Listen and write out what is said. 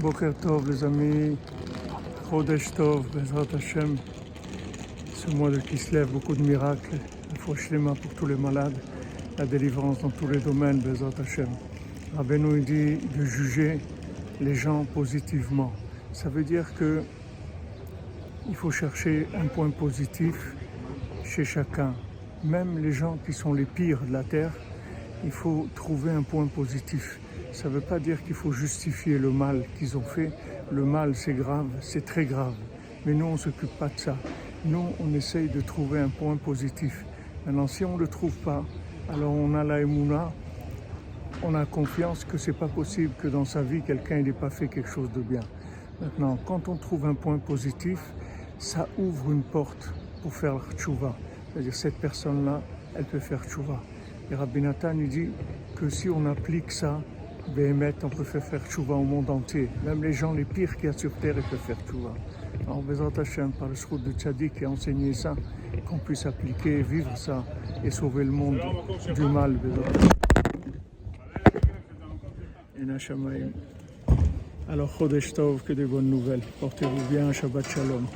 Boker Tov les amis, Chodesh Tov, Bezrat Hashem, ce mois de Kislev, beaucoup de miracles, il faut Shlema pour tous les malades, la délivrance dans tous les domaines, Bezrat Hashem. Rabbeinu dit de juger les gens positivement. Ça veut dire que il faut chercher un point positif chez chacun. Même les gens qui sont les pires de la terre, il faut trouver un point positif. Ça ne veut pas dire qu'il faut justifier le mal qu'ils ont fait. Le mal, c'est grave, c'est très grave. Mais nous, on ne s'occupe pas de ça. Nous, on essaye de trouver un point positif. Maintenant, si on ne le trouve pas, alors on a la émouna, on a confiance que c'est pas possible que dans sa vie, quelqu'un n'ait pas fait quelque chose de bien. Maintenant, quand on trouve un point positif, ça ouvre une porte pour faire tchouva. C'est-à-dire, cette personne-là, elle peut faire tchouva. Et Rabbi Nathan, il dit que si on applique ça, Béhémet, on peut faire faire tchouva au monde entier. Même les gens les pires qu'il y a sur terre, peuvent faire tchouva. Alors, Bezrat Hashem, par le de Tchadik qui a enseigné ça, qu'on puisse appliquer, vivre ça et sauver le monde du mal. Alors, Chodesh Tov, que des bonnes nouvelles. Portez-vous bien, Shabbat Shalom.